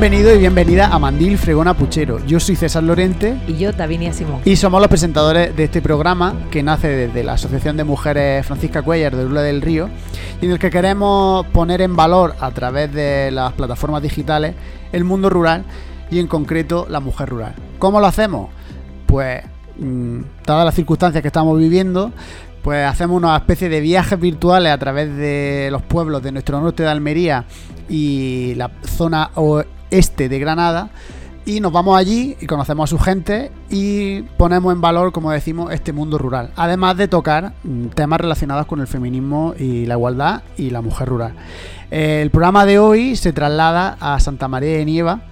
Bienvenido y bienvenida a Mandil Fregona Puchero. Yo soy César Lorente. Y yo, Davinia Simón. Y somos los presentadores de este programa que nace desde la Asociación de Mujeres Francisca Cuellar de Lula del Río y en el que queremos poner en valor a través de las plataformas digitales el mundo rural y en concreto la mujer rural. ¿Cómo lo hacemos? Pues, mmm, dadas las circunstancias que estamos viviendo, pues hacemos una especie de viajes virtuales a través de los pueblos de nuestro norte de Almería y la zona oeste de Granada y nos vamos allí y conocemos a su gente y ponemos en valor, como decimos, este mundo rural. Además de tocar mm, temas relacionados con el feminismo y la igualdad y la mujer rural. El programa de hoy se traslada a Santa María de Nieva,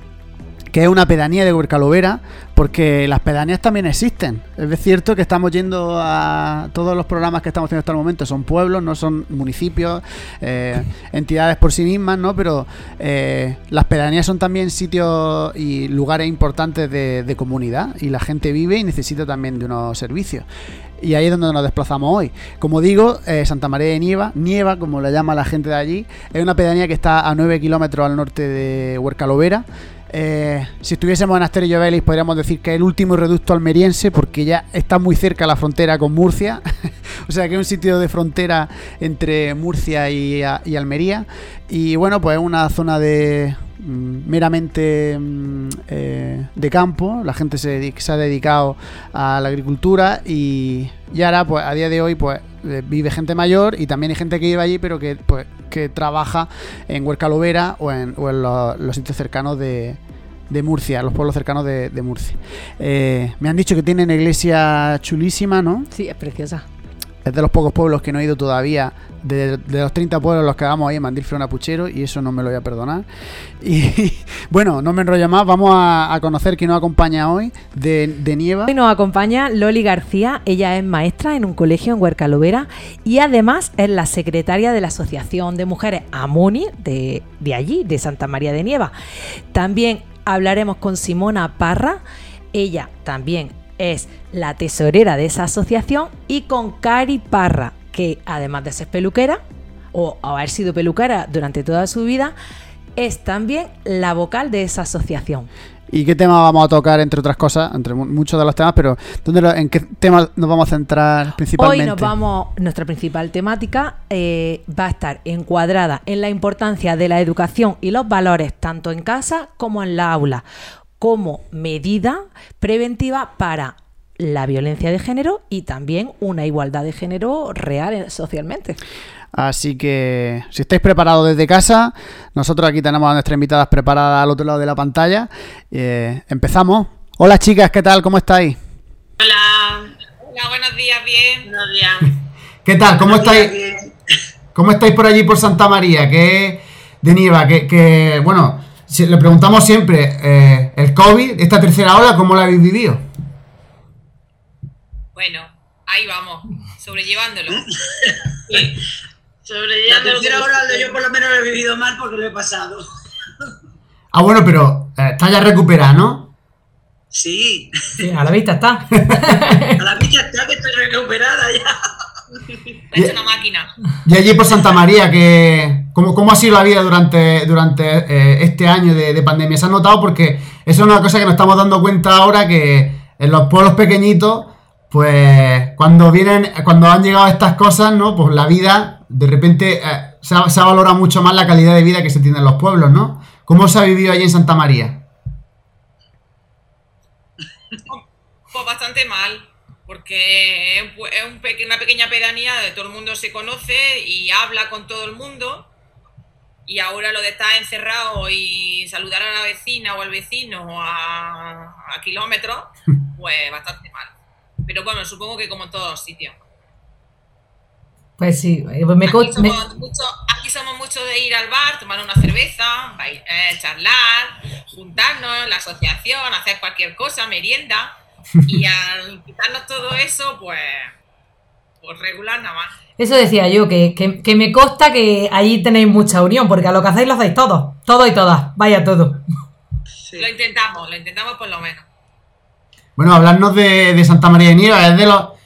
que es una pedanía de Huercalovera, porque las pedanías también existen. Es cierto que estamos yendo a todos los programas que estamos haciendo hasta el momento, son pueblos, no son municipios, eh, entidades por sí mismas, ¿no? Pero eh, las pedanías son también sitios y lugares importantes de, comunidad y la gente vive y necesita también de unos servicios. Y ahí es donde nos desplazamos hoy. Como digo, eh, Santa María de Nieva, Nieva, como le llama la gente de allí, es una pedanía que está a 9 kilómetros al norte de Huercalovera. Eh, si estuviésemos en Asterio Vélez podríamos decir que es el último reducto almeriense porque ya está muy cerca la frontera con Murcia, o sea que es un sitio de frontera entre Murcia y, Almería. Y bueno pues es una zona de meramente mm, eh, de campo, la gente se, ha dedicado a la agricultura y, ahora pues a día de hoy pues eh, vive gente mayor y también hay gente que vive allí pero que pues que trabaja en Huerca Lovera o en, los sitios cercanos de, Murcia, los pueblos cercanos de, Murcia. Eh, me han dicho que tiene una iglesia chulísima, ¿no? Sí, es preciosa. Es de los pocos pueblos que no he ido todavía, de, los 30 pueblos los que vamos ahí en Mandil Frona Puchero, y eso no me lo voy a perdonar. Y bueno, no me enrollo más, vamos a, conocer quién nos acompaña hoy de, Nieva. Hoy nos acompaña Loli García, ella es maestra en un colegio en Huercalovera y además es la secretaria de la Asociación de Mujeres Amoni de, de allí, de Santa María de Nieva. También hablaremos con Simona Parra, ella también es la tesorera de esa asociación, y con Cari Parra, que además de ser peluquera, o haber sido peluquera durante toda su vida, es también la vocal de esa asociación. ¿Y qué tema vamos a tocar, entre otras cosas, entre muchos de los temas, pero ¿en qué tema nos vamos a centrar principalmente? Hoy nos vamos, nuestra principal temática eh, va a estar encuadrada en la importancia de la educación y los valores, tanto en casa como en la aula, como medida preventiva para la violencia de género y también una igualdad de género real socialmente. Así que si estáis preparados desde casa, nosotros aquí tenemos a nuestras invitadas preparadas al otro lado de la pantalla. Eh, empezamos. Hola chicas, ¿qué tal? ¿Cómo estáis? Hola. Hola, buenos días, bien. Buenos días. ¿Qué tal? ¿Cómo estáis? ¿Cómo estáis por allí por Santa María? ¿Qué de Nieva? Que, bueno, le preguntamos siempre, eh, el COVID, esta tercera ola, ¿cómo la habéis vivido? Bueno, ahí vamos, sobrellevándolo. La tercera hora yo por lo menos lo he vivido mal porque lo he pasado. Ah, bueno, pero eh, está ya recuperada, ¿no? Sí. A la vista está. A la vista está que estoy recuperada ya. Es una máquina. Y allí por Santa María, que ¿cómo, cómo ha sido la vida durante, durante eh, este año de, de, pandemia? ¿Se ha notado? Porque eso es una cosa que nos estamos dando cuenta ahora que en los pueblos pequeñitos, pues cuando vienen, cuando han llegado estas cosas, ¿no? Pues la vida de repente eh, se, ha, se, valorado mucho más la calidad de vida que se tiene en los pueblos, ¿no? ¿Cómo se ha vivido allí en Santa María? Pues bastante mal, porque es una pequeña pedanía donde todo el mundo se conoce y habla con todo el mundo. Y ahora lo de estar encerrado y saludar a la vecina o al vecino a, a kilómetros, pues bastante mal. Pero bueno, supongo que como en todos los sitios. Pues sí, eh, pues me, aquí, somos Mucho, aquí somos mucho de ir al bar, tomar una cerveza, eh, charlar, juntarnos, la asociación, hacer cualquier cosa, merienda. Y al quitarnos todo eso, pues, pues regular nada más. Eso decía yo, que, que, me consta que ahí tenéis mucha unión, porque a lo que hacéis lo hacéis todos, todo y todas, vaya todo. Lo intentamos, lo intentamos por lo menos. Bueno, hablarnos de, de Santa María de Nieva, es de los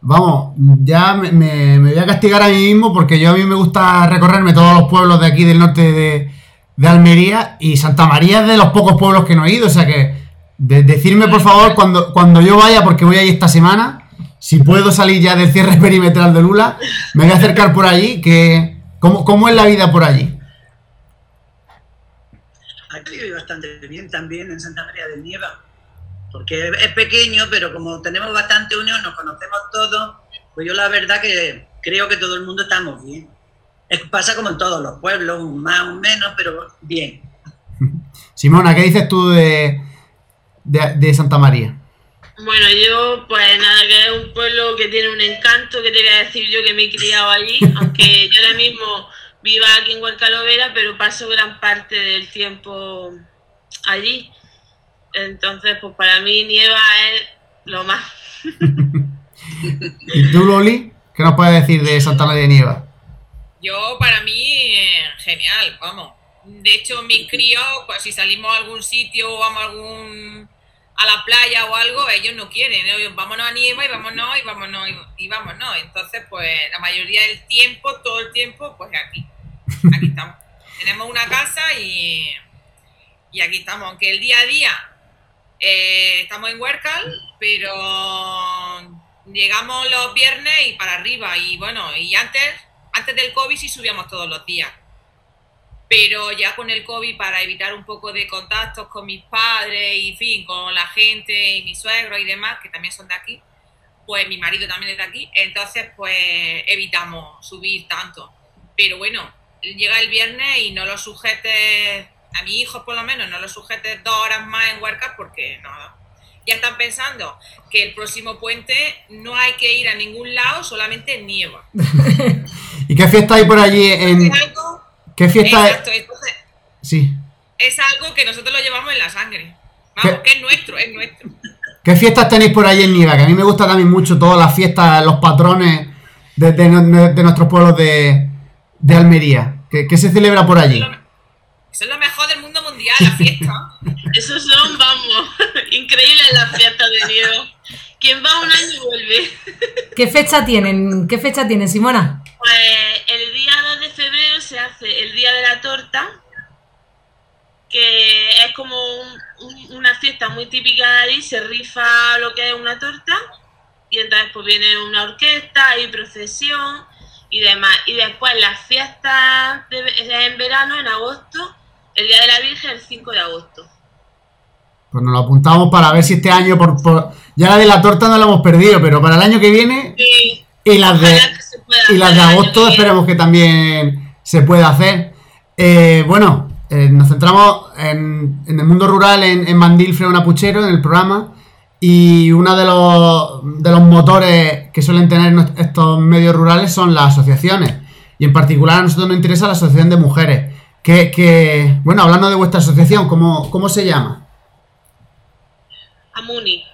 Vamos, ya me, voy a castigar a mí mismo porque yo a mí me gusta recorrerme todos los pueblos de aquí del norte de Almería y Santa María es de los pocos pueblos que no he ido, o sea que de- decirme por favor cuando, cuando yo vaya, porque voy ahí esta semana, si puedo salir ya del cierre perimetral de Lula, me voy a acercar por allí, que ¿cómo, cómo es la vida por allí? Aquí vive bastante bien también en Santa María de Nieva, porque es pequeño, pero como tenemos bastante unión, nos conocemos todos, pues yo la verdad que creo que todo el mundo estamos bien. Es- pasa como en todos los pueblos, un más, un menos, pero bien. Simona, ¿qué dices tú de, de, de Santa María? Bueno, yo, pues nada, que es un pueblo que tiene un encanto, que te voy a decir yo que me he criado allí, aunque yo ahora mismo viva aquí en Huercalovera, pero paso gran parte del tiempo allí. Entonces, pues para mí Nieva es lo más. ¿Y tú, Loli? ¿Qué nos puedes decir de Santa María de Nieva? Yo, para mí, eh, genial, vamos. De hecho, mis críos, pues si salimos a algún sitio o vamos a algún a la playa o algo, ellos no quieren. ellos, vámonos a Nieva y vámonos y vámonos y, vámonos. Entonces, pues la mayoría del tiempo, todo el tiempo, pues aquí. Aquí estamos. Tenemos una casa y, y aquí estamos. Aunque el día a día eh, estamos en Huércal, pero llegamos los viernes y para arriba. Y bueno, y antes, antes del COVID sí subíamos todos los días. Pero ya con el COVID, para evitar un poco de contactos con mis padres y, en fin, con la gente y mis suegros y demás, que también son de aquí, pues mi marido también es de aquí, entonces pues evitamos subir tanto. Pero bueno, llega el viernes y no lo sujetes, a mi hijo por lo menos, no lo sujetes dos horas más en Huerca porque nada. Ya están pensando que el próximo puente no hay que ir a ningún lado, solamente nieva. ¿Y qué fiesta hay por allí en... Es ¿Qué fiesta entonces, Sí. es algo que nosotros lo llevamos en la sangre. Vamos, ¿Qué? que es nuestro, es nuestro. ¿Qué fiestas tenéis por allí en Nieva? Que a mí me gusta también mucho todas las fiestas, los patrones de, de- de nuestros pueblos de, de Almería. ¿Qué, qué se celebra por allí? Eso es lo mejor del mundo mundial, la fiesta. Esos son, vamos, increíbles las fiestas de nieve. Quien va un año vuelve. ¿Qué fecha tienen? ¿Qué fecha tienen, Simona? Pues el día 2 de febrero se hace el día de la torta, que es como un- un- una fiesta muy típica de ahí, se rifa lo que es una torta, y entonces pues viene una orquesta, hay procesión y demás. Y después las fiestas de, en verano, en agosto, el Día de la Virgen, el 5 de agosto. Pues nos lo apuntamos para ver si este año, por, por- ya la de la torta no la hemos perdido, pero para el año que viene Sí, y las de, y las de agosto que esperemos que también se pueda hacer. Eh, bueno, eh, nos centramos en, en el mundo rural, en, en Mandil Freona Puchero, en el programa, y uno de los, de los motores que suelen tener estos medios rurales son las asociaciones. Y en particular a nosotros nos interesa la Asociación de Mujeres. Que, que bueno, hablando de vuestra asociación, ¿cómo, cómo se llama? Amuni,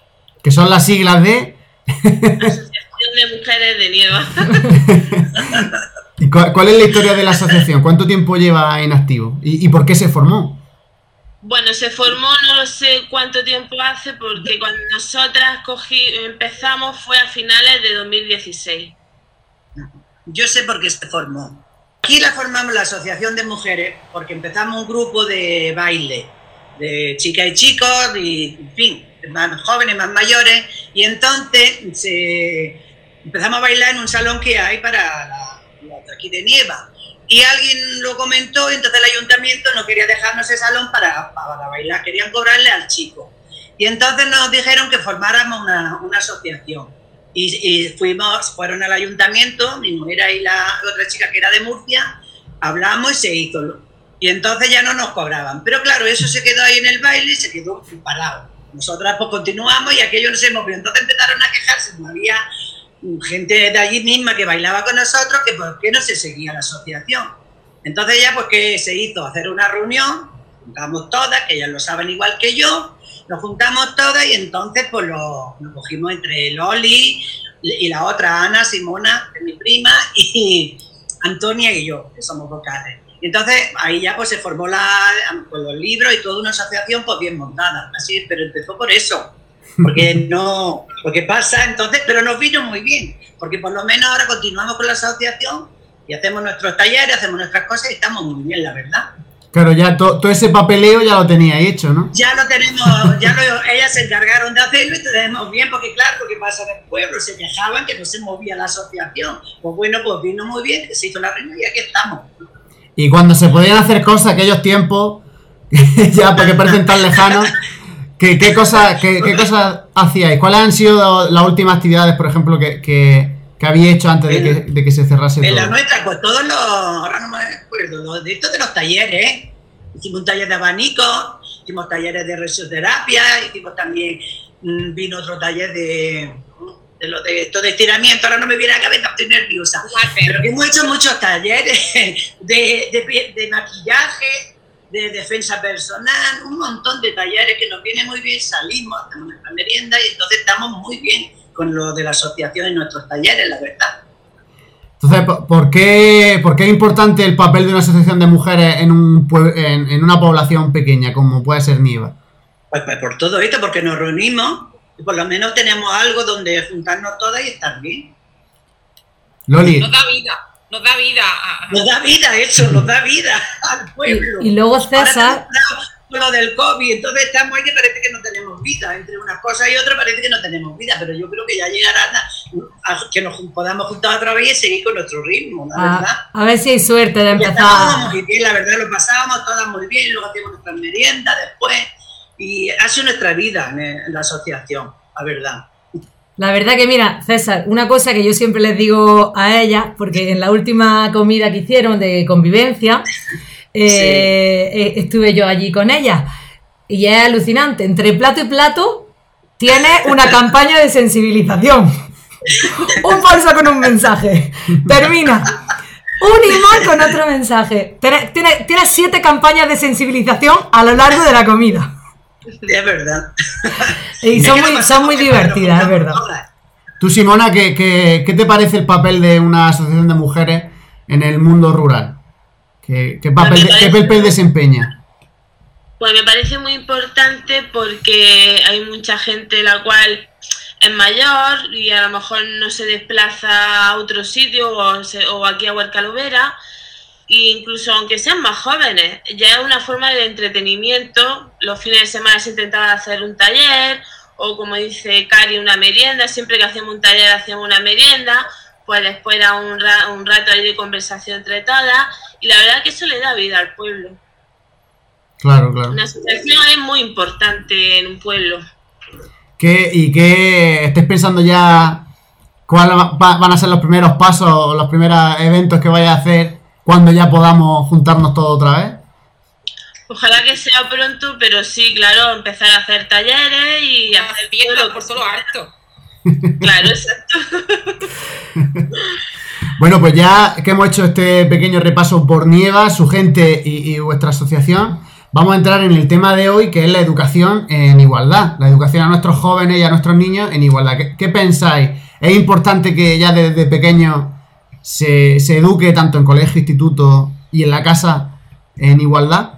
Que son las siglas de... Asociación de Mujeres de Nieva. ¿Y cuál, cuál es la historia de la asociación? ¿Cuánto tiempo lleva en activo? ¿Y, y por qué se formó? Bueno, se formó, no lo sé cuánto tiempo hace, porque cuando nosotras cogí, empezamos fue a finales de 2016. Yo sé por qué se formó. Aquí la formamos la Asociación de Mujeres porque empezamos un grupo de baile, de chicas y chicos, y, en fin, más jóvenes, más mayores, y entonces se- empezamos a bailar en un salón que hay para la, la aquí de Nieva. Y alguien lo comentó, y entonces el ayuntamiento no quería dejarnos ese salón para, para bailar, querían cobrarle al chico. Y entonces nos dijeron que formáramos una, una asociación. Y, y fuimos, fueron al ayuntamiento, mi mujer y la otra chica que era de Murcia, hablamos y se hizo. Y entonces ya no nos cobraban. Pero claro, eso se quedó ahí en el baile y se quedó parado. Nosotras pues continuamos y aquello no se movió. Entonces empezaron a quejarse, no había gente de allí misma que bailaba con nosotros, que por qué no se seguía la asociación. Entonces ya pues que se hizo hacer una reunión, juntamos todas, que ellas lo saben igual que yo, nos juntamos todas y entonces pues lo, lo cogimos entre Loli y la otra Ana, Simona, que mi prima, y Antonia y yo, que somos vocales. Y entonces ahí ya pues se formó la, con los libros y toda una asociación pues bien montada, así, pero empezó por eso, porque no, porque pasa entonces, pero nos vino muy bien, porque por lo menos ahora continuamos con la asociación y hacemos nuestros talleres, hacemos nuestras cosas y estamos muy bien, la verdad. Claro, ya todo ese papeleo ya lo teníais hecho, ¿no? Ya lo tenemos, ya lo, ellas se encargaron de hacerlo y tenemos bien, porque claro, porque pasa en el pueblo, se quejaban que no se movía la asociación. Pues bueno, pues vino muy bien, que se hizo la reunión y aquí estamos. Y cuando se podían hacer cosas, aquellos tiempos, ya porque parecen tan lejanos, ¿qué, qué cosas qué, qué cosas hacíais? ¿Cuáles han sido las últimas actividades, por ejemplo, que, que, que había hecho antes de que, de que se cerrase En todo? la nuestra, pues todos los, ahora no me acuerdo, de estos de los talleres, hicimos un taller de abanico, hicimos talleres de resoterapia, hicimos también, mm, vino otro taller de, de lo de esto de estiramiento, ahora no me viene a la cabeza, estoy nerviosa. Pero que hemos hecho muchos talleres de, de, pie- de maquillaje, de defensa personal, un montón de talleres que nos viene muy bien, salimos, hacemos nuestra merienda y entonces estamos muy bien con lo de la asociación en nuestros talleres, la verdad. Entonces, ¿por- ¿por qué, por qué es importante el papel de una asociación de mujeres en, un, en, en una población pequeña como puede ser Niva? Pues, pues por todo esto, porque nos reunimos y por lo menos tenemos algo donde juntarnos todas y estar bien. Loli, Nos da vida, nos da vida. Nos da vida eso, nos da vida al pueblo. Y, y luego César, con lo del COVID, entonces estamos ahí que parece que no tenemos vida. Entre unas cosas y otras parece que no tenemos vida, pero yo creo que ya llegará a, a que nos podamos juntar otra vez y seguir con nuestro ritmo, la verdad. a, ver si hay suerte de estábamos empezar. muy bien, la verdad, lo pasábamos todas muy bien, luego hacíamos nuestras meriendas después. Y ha sido nuestra vida en, en la asociación, la verdad. La verdad que mira, César, una cosa que yo siempre les digo a ellas, porque en la última comida que hicieron de convivencia, eh, eh, estuve yo allí con ellas. Y es alucinante, entre plato y plato tiene una campaña de sensibilización. Un bolso con un mensaje. Termina. Un imán con otro mensaje. Tiene, tiene- tiene siete campañas de sensibilización a lo largo de la comida. Es verdad. Y son muy, son muy divertidas, es verdad. tú Simona, ¿qué, qué, qué te parece el papel de una asociación de mujeres en el mundo rural? ¿Qué, qué papel, parece- qué papel desempeña? Pues me parece muy importante porque hay mucha gente la cual es mayor y a lo mejor no se desplaza a otro sitio o, se- o aquí a Huercalovera. E incluso aunque sean más jóvenes, ya es una forma de entretenimiento. Los fines de semana se intentaba hacer un taller o como dice Cari, una merienda. Siempre que hacemos un taller hacemos una merienda. Pues después era un, ra- un rato ahí de conversación entre todas. Y la verdad que eso le da vida al pueblo. Claro, claro. Una asociación es muy importante en un pueblo. ¿Qué, ¿Y qué estés pensando ya cuáles va- van a ser los primeros pasos o los primeros eventos que vaya a hacer cuando ya podamos juntarnos todos otra vez? Ojalá que sea pronto, pero sí, claro, empezar a hacer talleres y Hacer hacer fiestas por todo harto. Claro, exacto. Bueno, pues ya que hemos hecho este pequeño repaso por Nieva, su gente y, y vuestra asociación, vamos a entrar en el tema de hoy, que es la educación en igualdad, la educación a nuestros jóvenes y a nuestros niños en igualdad. ¿Qué, qué pensáis? ¿Es importante que ya desde pequeños se, se eduque tanto en colegio, instituto y en la casa en igualdad?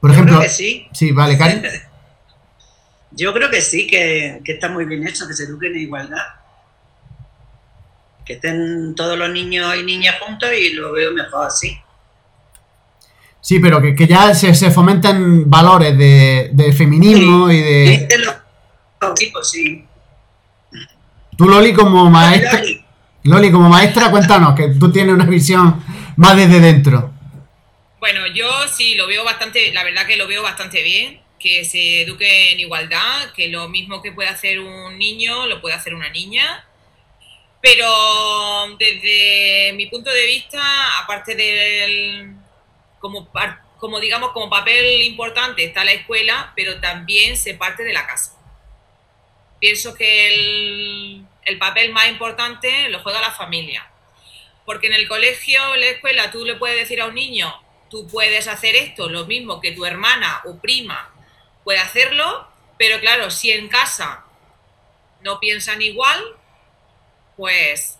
Por Yo ejemplo, creo que sí. sí, vale, Cari. Yo creo que sí, que, que está muy bien hecho, que se eduquen en igualdad. Que estén todos los niños y niñas juntos y lo veo mejor así. Sí, pero que, que ya se, se fomenten valores de, de feminismo y de... Lo- los tipos, sí. Tú, Loli, como maestra... Loli, como maestra, cuéntanos, que tú tienes una visión más desde dentro. Bueno, yo sí lo veo bastante, la verdad que lo veo bastante bien, que se eduque en igualdad, que lo mismo que puede hacer un niño lo puede hacer una niña. Pero desde mi punto de vista, aparte del como, como digamos como papel importante está la escuela, pero también se parte de la casa. Pienso que el, el papel más importante lo juega la familia. Porque en el colegio, en la escuela, tú le puedes decir a un niño, tú puedes hacer esto, lo mismo que tu hermana o prima puede hacerlo, pero claro, si en casa no piensan igual, pues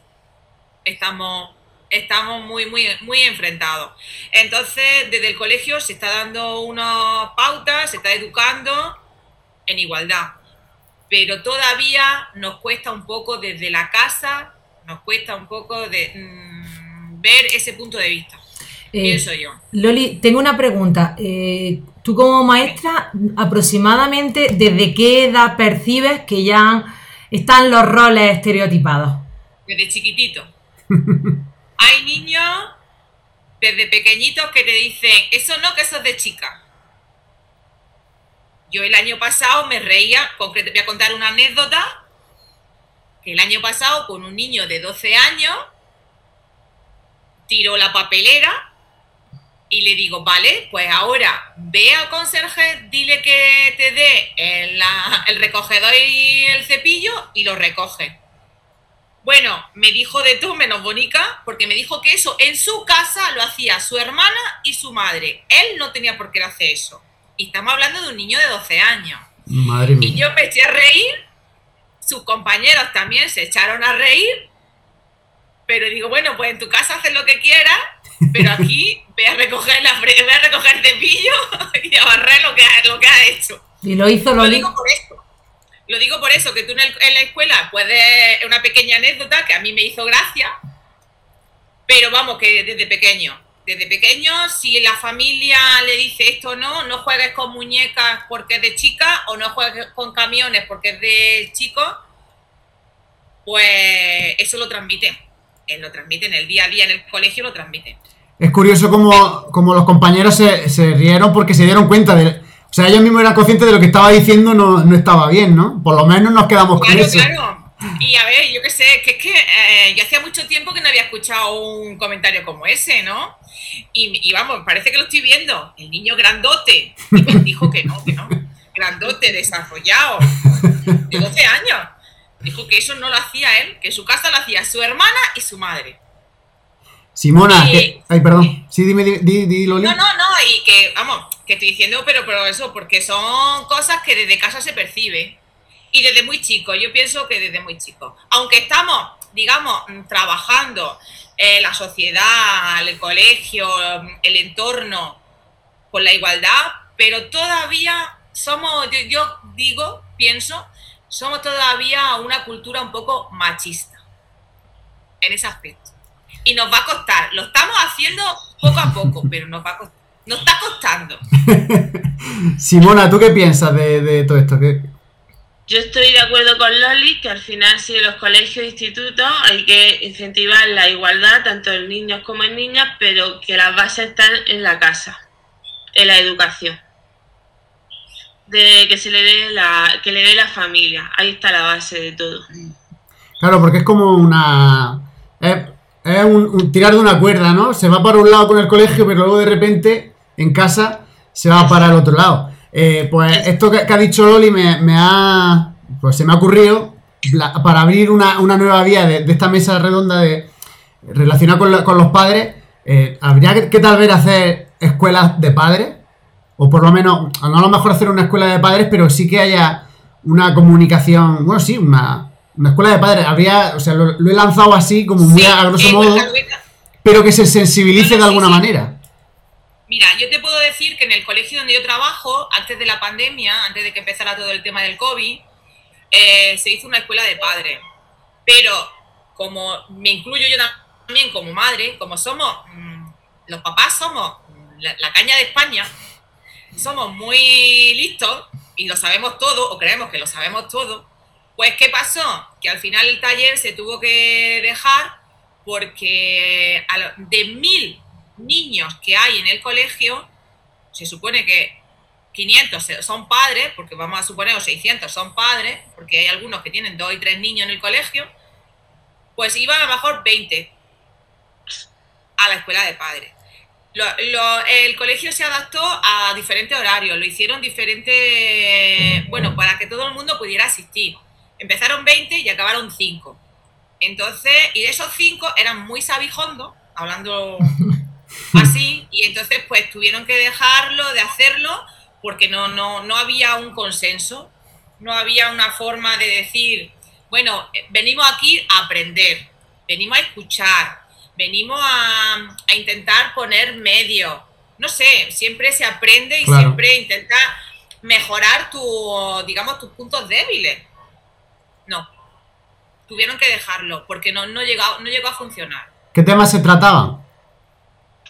estamos, estamos muy, muy, muy enfrentados. Entonces, desde el colegio se está dando unas pautas, se está educando en igualdad, pero todavía nos cuesta un poco desde la casa, nos cuesta un poco de mm, ver ese punto de vista. Eh, pienso yo. Loli, tengo una pregunta. Eh, tú como maestra, aproximadamente, ¿desde qué edad percibes que ya están los roles estereotipados? Desde chiquitito. Hay niños desde pequeñitos que te dicen, eso no, que eso es de chica. Yo el año pasado me reía, concreto, voy a contar una anécdota, que el año pasado con un niño de 12 años tiró la papelera y le digo, vale, pues ahora ve al conserje, dile que te dé el, el recogedor y el cepillo y lo recoge. Bueno, me dijo de todo menos Bonica, porque me dijo que eso en su casa lo hacía su hermana y su madre. Él no tenía por qué hacer eso. Y estamos hablando de un niño de 12 años. Madre mía. Y yo me eché a reír, sus compañeros también se echaron a reír, pero digo, bueno, pues en tu casa haces lo que quieras, pero aquí ve a recoger, la, ve a recoger el cepillo y a barrer lo que, lo que ha hecho. Y lo hizo Loli. Lo digo por esto. Lo digo por eso, que tú en, el, en la escuela puedes, una pequeña anécdota que a mí me hizo gracia, pero vamos, que desde pequeño, desde pequeño, si la familia le dice esto no, no juegues con muñecas porque es de chica o no juegues con camiones porque es de chico, pues eso lo transmite. Él lo transmite en el día a día en el colegio, lo transmite. Es curioso como, como los compañeros se, se, rieron porque se dieron cuenta de... O sea, ellos mismos eran conscientes de lo que estaba diciendo no, no estaba bien, ¿no? Por lo menos nos quedamos claro, con eso. Claro, Y a ver, yo qué sé, que es que eh, yo hacía mucho tiempo que no había escuchado un comentario como ese, ¿no? Y, y, vamos, parece que lo estoy viendo. El niño grandote. Y me dijo que no, que no. Grandote, desarrollado. De 12 años. Dijo que eso no lo hacía él, que en su casa lo hacía su hermana y su madre. Simona, y, que, ay, perdón. Sí, dime, dime, dime, dime Loli. No, no, no, y que, vamos, que estoy diciendo, pero, pero eso, porque son cosas que desde casa se percibe. Y desde muy chico, yo pienso que desde muy chico. Aunque estamos, digamos, trabajando eh, la sociedad, el colegio, el entorno, con la igualdad, pero todavía somos, yo, yo digo, pienso, somos todavía una cultura un poco machista en ese aspecto. Y nos va a costar, lo estamos haciendo poco a poco, pero nos va a costar. Nos está costando. Simona, ¿tú qué piensas de, de todo esto? ¿Qué, yo estoy de acuerdo con Loli que al final si en los colegios e institutos hay que incentivar la igualdad tanto en niños como en niñas, pero que las bases están en la casa, en la educación. De que se le dé la, que le dé la familia. Ahí está la base de todo. Claro, porque es como una. Es, es un, un tirar de una cuerda, ¿no? Se va para un lado con el colegio, pero luego de repente en casa se va para el otro lado. Eh, pues esto que, que, ha dicho Loli me, me, ha. Pues se me ha ocurrido para abrir una, una nueva vía de, de, esta mesa redonda de relacionada con, la, con los padres. Eh, ¿Habría que, que, tal vez hacer escuelas de padres? O por lo menos, no a lo mejor hacer una escuela de padres, pero sí que haya una comunicación. Bueno, sí, una, una escuela de padres. Habría, o sea, lo, lo he lanzado así, como muy sí, a grosso eh, modo, pero que se sensibilice de alguna sí, manera. Mira, yo te puedo decir que en el colegio donde yo trabajo, antes de la pandemia, antes de que empezara todo el tema del COVID, eh, se hizo una escuela de padres. Pero como me incluyo yo también como madre, como somos, mmm, los papás somos la, la, caña de España, somos muy listos y lo sabemos todo, o creemos que lo sabemos todo, pues ¿qué pasó? Que al final el taller se tuvo que dejar porque de mil niños que hay en el colegio, se supone que 500 son padres, porque vamos a suponer, o 600 son padres, porque hay algunos que tienen dos y tres niños en el colegio, pues iban a lo mejor 20 a la escuela de padres. Lo, lo, el colegio se adaptó a diferentes horarios, lo hicieron diferentes, bueno, para que todo el mundo pudiera asistir. Empezaron 20 y acabaron 5. Entonces, y de esos 5 eran muy sabijondos, hablando así, y entonces pues tuvieron que dejarlo de hacerlo porque no, no, no había un consenso, no había una forma de decir, bueno, venimos aquí a aprender, venimos a escuchar, venimos a, a intentar poner medio, no sé, siempre se aprende y claro. siempre intenta mejorar tu, digamos, tus puntos débiles. No, tuvieron que dejarlo porque no, no, llegó, no llegó a funcionar. ¿Qué temas se trataban?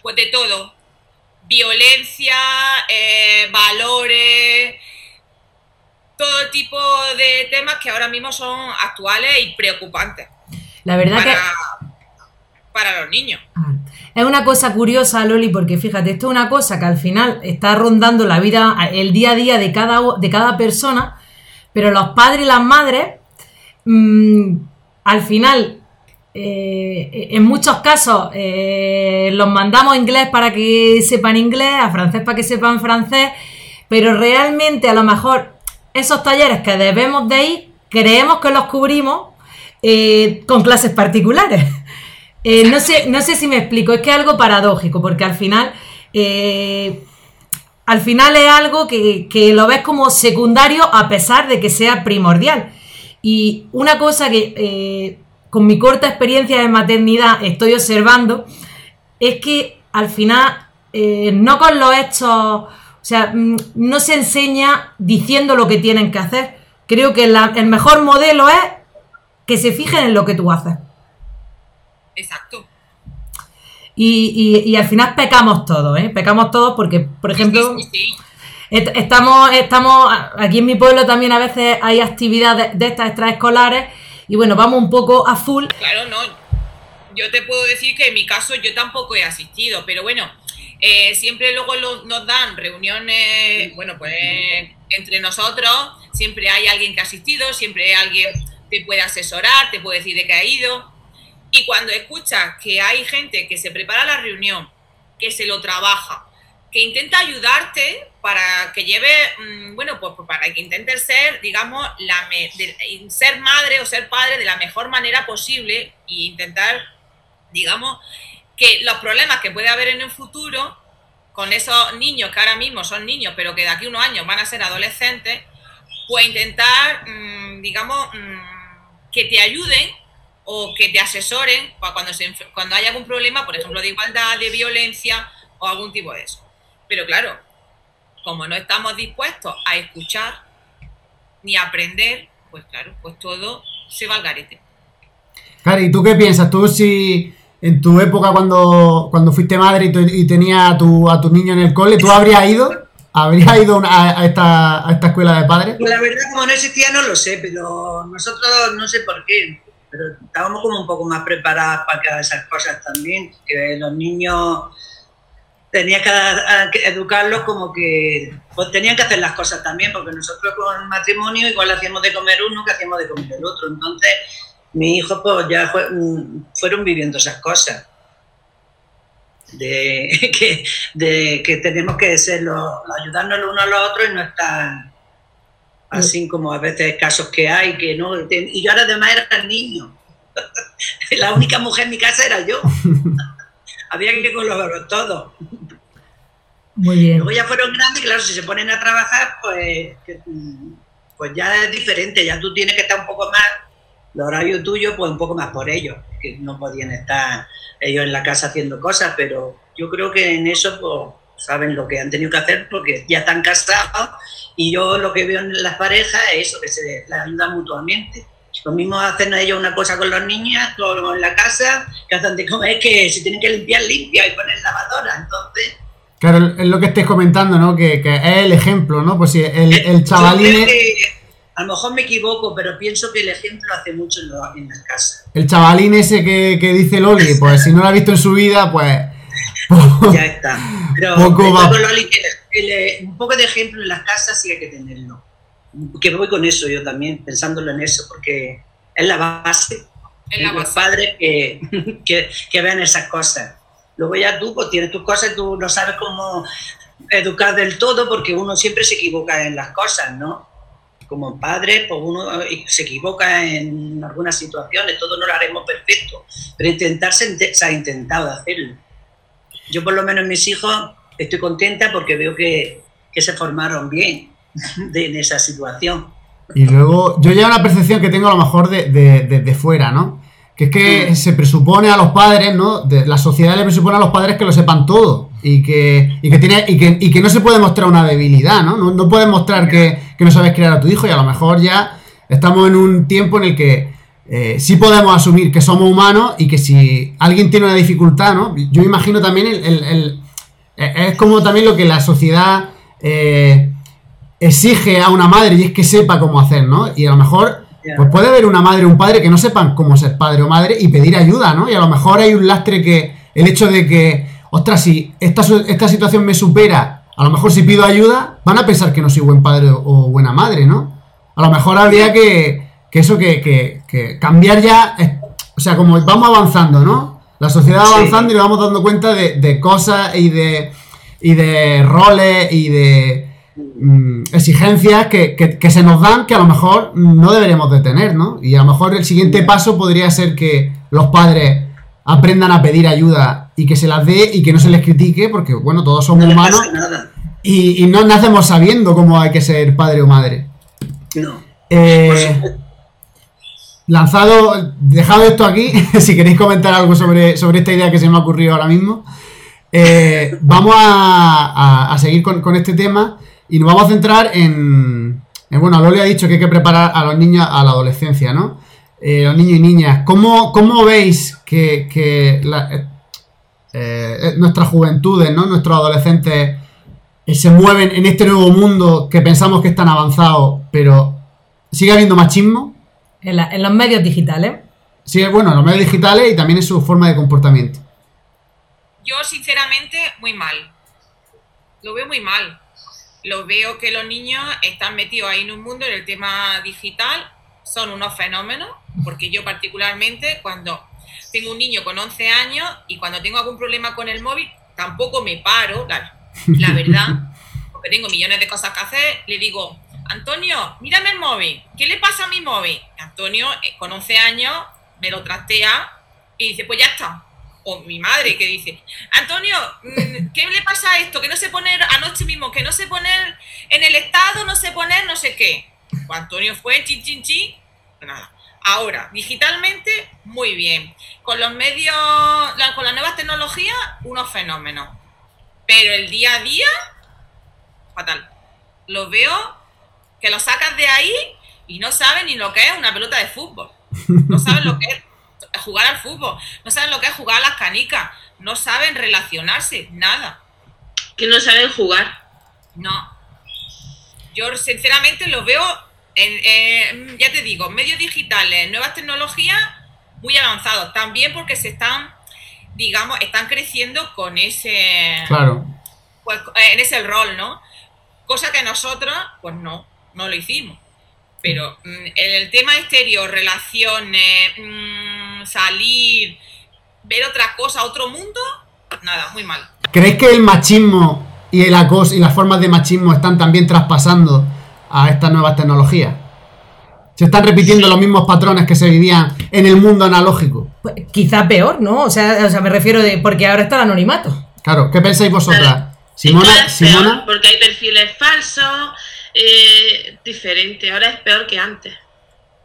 pues de todo. Violencia, eh, valores, todo tipo de temas que ahora mismo son actuales y preocupantes. La verdad para, que para los niños. Ah, Es una cosa curiosa, Loli, porque fíjate, esto es una cosa que al final está rondando la vida, el día a día de cada, de cada persona, pero los padres y las madres, mm, al final, eh, en muchos casos, eh, los mandamos a inglés para que sepan inglés, a francés para que sepan francés, pero realmente a lo mejor esos talleres que debemos de ir, creemos que los cubrimos eh, con clases particulares. Eh, no, sé, no sé si me explico, es que es algo paradójico, porque al final, eh, al final es algo que, que lo ves como secundario a pesar de que sea primordial. Y una cosa que eh, con mi corta experiencia de maternidad estoy observando es que al final no con los hechos, o sea, mm, no se enseña diciendo lo que tienen que hacer. Creo que el mejor modelo es que se fijen en lo que tú haces. Exacto. Y, y- y al final pecamos todos, ¿eh? Pecamos todos porque, por ejemplo, Sí, sí, sí. est- estamos, estamos, aquí en mi pueblo también a veces hay actividades de estas extraescolares y bueno, vamos un poco a full. Claro, no. Yo te puedo decir que en mi caso yo tampoco he asistido, pero bueno, eh, siempre luego lo- nos dan reuniones, bueno, pues entre nosotros, siempre hay alguien que ha asistido, siempre hay alguien que te puede asesorar, te puede decir de qué ha ido. Y cuando escuchas que hay gente que se prepara la reunión, que se lo trabaja, que intenta ayudarte para que lleve, mm, bueno, pues pues para que intentes ser, digamos, la me- ser madre o ser padre de la mejor manera posible e intentar, digamos, que los problemas que puede haber en el futuro con esos niños que ahora mismo son niños, pero que de aquí unos años van a ser adolescentes, pues intentar, mm, digamos, mm, que te ayuden o que te asesoren para cuando, se, cuando haya algún problema, por ejemplo, de igualdad, de violencia o algún tipo de eso. Pero claro, como no estamos dispuestos a escuchar ni a aprender, pues claro, pues todo se va al garete. Cari, ¿tú qué piensas? Tú si en tu época cuando, cuando fuiste madre y, tu- y tenías a tu, a tu niño en el cole, ¿tú habrías ido? ¿Habrías ido una- a, a esta, a esta escuela de padres? Pues la verdad, como no existía, no lo sé, pero nosotros no sé por qué, pero estábamos como un poco más preparadas para esas cosas también, que los niños tenías que, educarlos como que pues, tenían que hacer las cosas también, porque nosotros con el matrimonio igual hacíamos de comer uno que hacíamos de comer el otro, entonces mi hijo pues ya mm, fueron viviendo esas cosas. De que, de que tenemos que ser los, ayudarnos los unos a los otros y no estar así como a veces casos que hay que no y yo ahora además era el niño. La única mujer en mi casa era yo. Había que colaborar todos Muy bien. luego ya fueron grandes claro si se ponen a trabajar pues pues ya es diferente ya tú tienes que estar un poco más el horario tuyo pues un poco más por ellos que no podían estar ellos en la casa haciendo cosas pero yo creo que en eso pues saben lo que han tenido que hacer porque ya están casados y yo lo que veo en las parejas es eso, que se les ayudan mutuamente. Lo mismo hacen ellos una cosa con los niños, todo en la casa, que hacen de comer, que si tienen que limpiar, limpia y poner lavadora. Entonces, Claro, es lo que estés comentando, ¿no? Que, que es el ejemplo, ¿no? Pues si el, el yo chavalín que, a lo mejor me equivoco, pero pienso que el ejemplo hace mucho en las casas. el chavalín ese que, que dice Loli, pues si no lo ha visto en su vida, pues... Ya está. Pero Poco yo va. con Loli, que el- el- un poco de ejemplo en las casas sí hay que tenerlo. Que voy con eso yo también, pensándolo en eso, porque es la base. Es la los base. padres que, que, que vean esas cosas. Luego ya tú pues, tienes tus cosas y tú no sabes cómo educar del todo porque uno siempre se equivoca en las cosas, ¿no? Como padre, pues uno se equivoca en algunas situaciones, todo no lo haremos perfecto, pero intentar se, se ha intentado hacerlo. Yo por lo menos en mis hijos estoy contenta porque veo que, que se formaron bien de, en esa situación. Y luego, yo ya una percepción que tengo a lo mejor de, de- fuera, ¿no? Que es que se presupone a los padres, ¿no? De- la sociedad le presupone a los padres que lo sepan todo y que, y que, tiene, y que, y que no se puede mostrar una debilidad, ¿no? No, no puedes mostrar que, que no sabes criar a tu hijo y a lo mejor ya estamos en un tiempo en el que eh, sí podemos asumir que somos humanos y que si alguien tiene una dificultad, ¿no? Yo imagino también el, eh, es como también lo que la sociedad eh, exige a una madre y es que sepa cómo hacer, ¿no? Y a lo mejor pues puede haber una madre o un padre que no sepan cómo ser padre o madre y pedir ayuda, ¿no? Y a lo mejor hay un lastre que el hecho de que, ostras, si esta, esta situación me supera, a lo mejor si pido ayuda, van a pensar que no soy buen padre o buena madre, ¿no? A lo mejor habría que, que eso que, que, cambiar ya, o sea, como vamos avanzando, ¿no? La sociedad va avanzando y vamos dando cuenta de, cosas y de, y de roles y de mm, exigencias que, que, se nos dan que a lo mejor no deberíamos de tener, ¿no? Y a lo mejor el siguiente paso podría ser que los padres aprendan a pedir ayuda y que se las dé y que no se les critique, porque bueno, todos somos humanos y, y, no nacemos sabiendo cómo hay que ser padre o madre. No. Eh, lanzado, dejado esto aquí, si queréis comentar algo sobre, sobre esta idea que se me ha ocurrido ahora mismo, eh, vamos a, seguir con, este tema y nos vamos a centrar en, bueno, Loli ha dicho que hay que preparar a los niños a la adolescencia, ¿no? Eh, los niños y niñas, ¿cómo, veis que, que eh, nuestras juventudes, ¿no? nuestros adolescentes se mueven en este nuevo mundo que pensamos que es tan avanzado, pero sigue habiendo machismo? En, los medios digitales. Sí, bueno, en los medios digitales y también en su forma de comportamiento. Yo, sinceramente, muy mal. Lo veo muy mal. Lo veo que los niños están metidos ahí en un mundo, en el tema digital, son unos fenómenos, porque yo particularmente cuando tengo un niño con 11 años y cuando tengo algún problema con el móvil, tampoco me paro, la, la verdad, porque tengo millones de cosas que hacer, le digo, Antonio, mírame el móvil. ¿Qué le pasa a mi móvil? Antonio, eh, con 11 años, me lo trastea y dice, pues ya está. O mi madre que dice, Antonio, mm, ¿qué le pasa a esto? Que no se pone, anoche mismo, que no se pone en el estado, no se pone no sé qué. Pues Antonio fue, chin, chin, chin, nada. Ahora, digitalmente, muy bien. Con los medios, con las nuevas tecnologías, unos fenómenos. Pero el día a día, fatal. Lo veo que lo sacas de ahí y no saben ni lo que es una pelota de fútbol. No saben lo que es jugar al fútbol, no saben lo que es jugar a las canicas, no saben relacionarse, nada. Que no saben jugar. No. Yo sinceramente lo veo, en, ya te digo, medios digitales, nuevas tecnologías muy avanzados. También porque se están, digamos, están creciendo con ese... Claro. Pues, en ese rol, ¿no? Cosa que nosotros, pues no no lo hicimos. Pero mm, el tema exterior, relaciones, mm, salir, ver otra cosa, otro mundo, nada, muy mal. ¿Crees que el machismo y el acoso y las formas de machismo están también traspasando a estas nuevas tecnologías? Se están repitiendo los mismos patrones que se vivían en el mundo analógico. Pues, quizá peor, ¿no? O sea, o sea, me refiero de. Porque ahora está el anonimato. Claro, ¿qué pensáis vosotras? Simona, Simona. porque hay perfiles falsos, eh, diferente, ahora es peor que antes.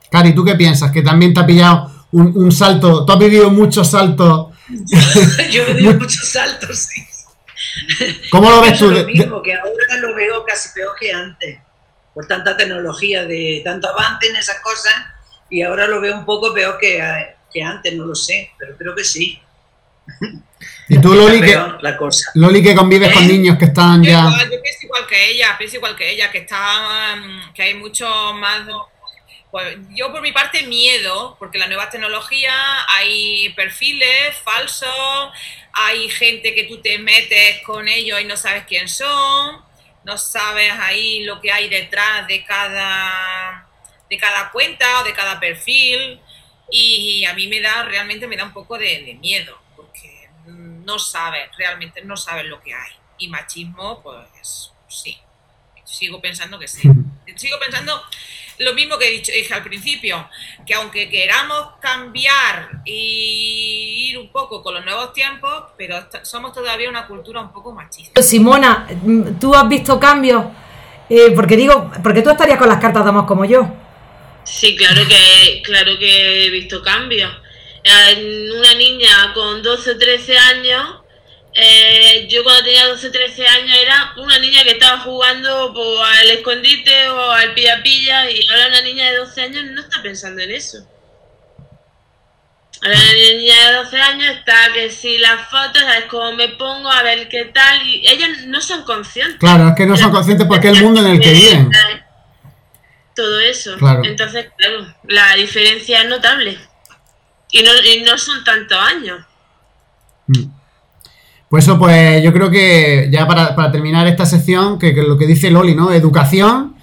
Cari, ¿tú qué piensas? Que también te ha pillado un, salto, tú has vivido muchos saltos. Yo he vivido muchos saltos, sí. ¿Cómo lo ves tú? Lo mismo, que ahora lo veo casi peor que antes, por tanta tecnología, de tanto avance en esas cosas, y ahora lo veo un poco peor que, que antes, no lo sé, pero creo que sí. Y tú, Loli, que, Loli, que convives con ¿Eh? niños que están ya. yo pienso igual que ella, pienso igual que ella, que está, mm, que hay mucho más. Pues yo por mi parte miedo, porque la nueva tecnología hay perfiles falsos, hay gente que tú te metes con ellos y no sabes quién son, no sabes ahí lo que hay detrás de cada, de cada cuenta o de cada perfil y a mí me da, realmente me da un poco de miedo no saben, realmente no saben lo que hay. Y machismo, pues sí. Sigo pensando que sí. Sigo pensando lo mismo que he dicho, dije al principio, que aunque queramos cambiar y ir un poco con los nuevos tiempos, pero somos todavía una cultura un poco machista. Simona, ¿tú has visto cambios? Eh, porque digo, porque tú estarías con las cartas de como yo. Sí, claro que, claro que he visto cambios una niña con 12 o 13 años, eh, yo cuando tenía 12 o 13 años era una niña que estaba jugando al escondite o al pilla pilla y ahora una niña de 12 años no está pensando en eso. Ahora la niña de 12 años está que si las fotos, a ver cómo me pongo, a ver qué tal, y ellos no son conscientes. Claro, es que no son conscientes porque es el mundo en el que viven. Todo eso. Claro. Entonces, claro, la diferencia es notable. Y no, y no son tantos años. Mm. Pues eso, pues yo creo que ya para, para terminar esta sección, que, que lo que dice Loli, ¿no? Educación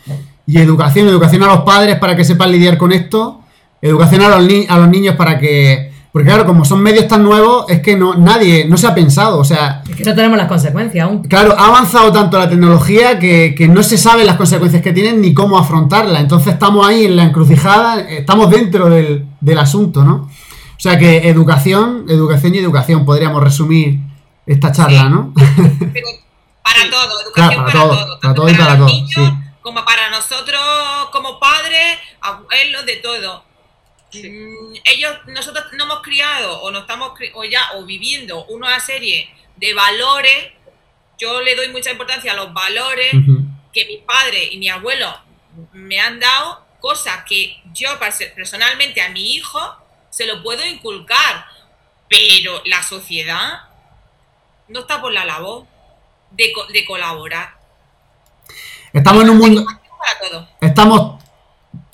y educación, educación a los padres para que sepan lidiar con esto, educación a los, ni- a los niños para que... Porque claro, como son medios tan nuevos, es que no, nadie, no se ha pensado, o sea, Es que no tenemos las consecuencias aún. Claro, ha avanzado tanto la tecnología que, que no se sabe las consecuencias que tienen ni cómo afrontarla. Entonces estamos ahí en la encrucijada, estamos dentro del, del asunto, ¿no? O sea que educación, educación y educación, podríamos resumir esta charla, ¿no? Pero para todo, educación Claro, para para, todo, todo, para todo y para los todo, niños sí. como para nosotros como padres, abuelos, de todo. Mm, ellos, nosotros no hemos criado o no estamos o ya o viviendo una serie de valores. Yo le doy mucha importancia a los valores que mis padres y mi abuelo me han dado, cosas que yo personalmente a mi hijo se lo puedo inculcar, pero la sociedad no está por la labor de, de colaborar. Estamos en un mundo, estamos,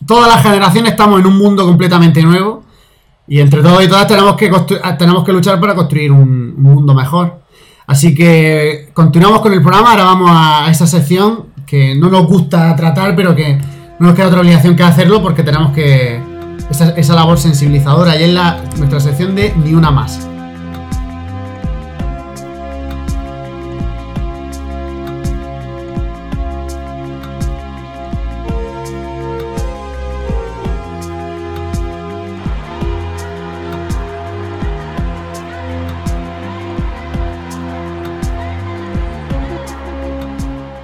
todas las generaciones estamos en un mundo completamente nuevo y entre todos y todas tenemos que, ah, tenemos que luchar para construir un, un mundo mejor. Así que continuamos con el programa, ahora vamos a esa sección que no nos gusta tratar, pero que no nos queda otra obligación que hacerlo porque tenemos que... Esa, esa labor sensibilizadora y es la, nuestra sección de Ni Una Más.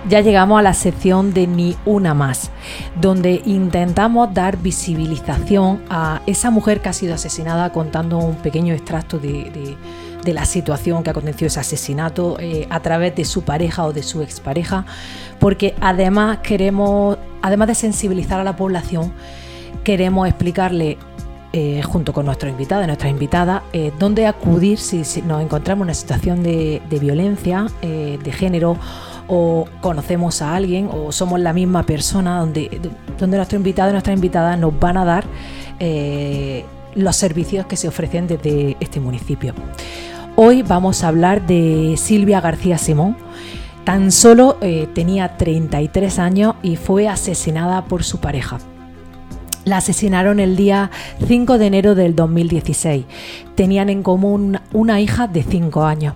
Ya llegamos a la sección de Ni una más, donde intentamos dar visibilización a esa mujer que ha sido asesinada contando un pequeño extracto de, de- la situación que aconteció ese asesinato eh, a través de su pareja o de su expareja, porque además queremos, además de sensibilizar a la población, queremos explicarle eh, junto con nuestros invitados y nuestras invitadas, eh, dónde acudir si, nos encontramos en una situación de, violencia de género o conocemos a alguien o somos la misma persona, donde, donde nuestro invitado y nuestras invitadas nos van a dar eh, los servicios que se ofrecen desde este municipio. Hoy vamos a hablar de Silvia García Simón. Tan solo eh, tenía 33 años y fue asesinada por su pareja. La asesinaron el día 5 de enero del 2016. Tenían en común una hija de 5 años.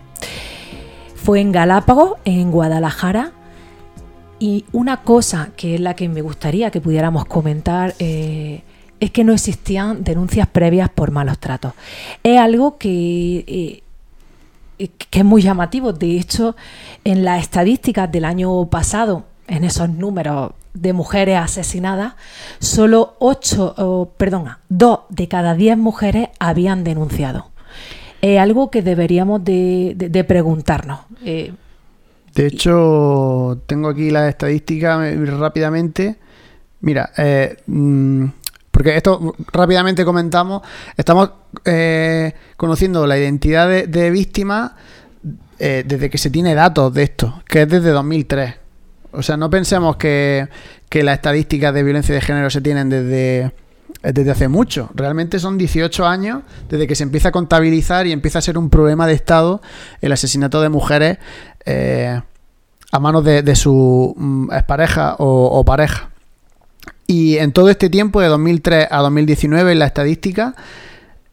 Fue en Galápagos, en Guadalajara. Y una cosa que es la que me gustaría que pudiéramos comentar eh, es que no existían denuncias previas por malos tratos. Es algo que, eh, que es muy llamativo. De hecho, en las estadísticas del año pasado, en esos números de mujeres asesinadas, solo 8, oh, perdona, 2 de cada 10 mujeres habían denunciado. Es algo que deberíamos de, de- de preguntarnos. Eh, De hecho, tengo aquí las estadísticas eh, rápidamente. Mira, eh, mm, porque esto rápidamente comentamos, estamos eh, conociendo la identidad de, de víctimas eh, desde que se tiene datos de esto, que es desde 2003. O sea, no pensemos que, que las estadísticas de violencia de género se tienen desde, desde hace mucho. Realmente son 18 años desde que se empieza a contabilizar y empieza a ser un problema de Estado el asesinato de mujeres eh, a manos de, su mm, expareja o, pareja. Y en todo este tiempo, de 2003 a 2019, en la estadística,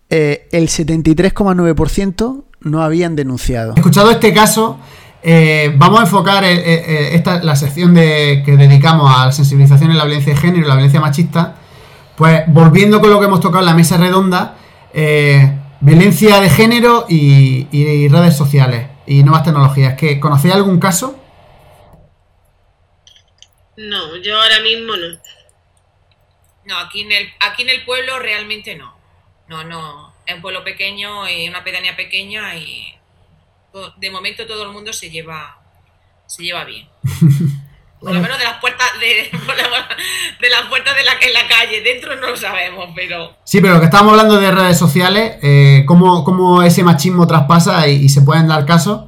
eh, el 73,9% no habían denunciado. Escuchado este caso, eh, vamos a enfocar eh, eh, esta, la sección de, que dedicamos a la sensibilización en la violencia de género y la violencia machista. Pues volviendo con lo que hemos tocado en la mesa redonda, eh, violencia de género y, y redes sociales y nuevas tecnologías. ¿Que ¿Conocéis algún caso? No, yo ahora mismo no. No, aquí en el, aquí en el pueblo realmente no. No, no. Es un pueblo pequeño y una pedanía pequeña y de momento todo el mundo se lleva, se lleva bien. Por lo menos de las puertas de, de las puertas de la, en la calle, dentro no lo sabemos, pero. Sí, pero lo que estábamos hablando de redes sociales, eh, cómo, cómo, ese machismo traspasa y, y, se pueden dar casos.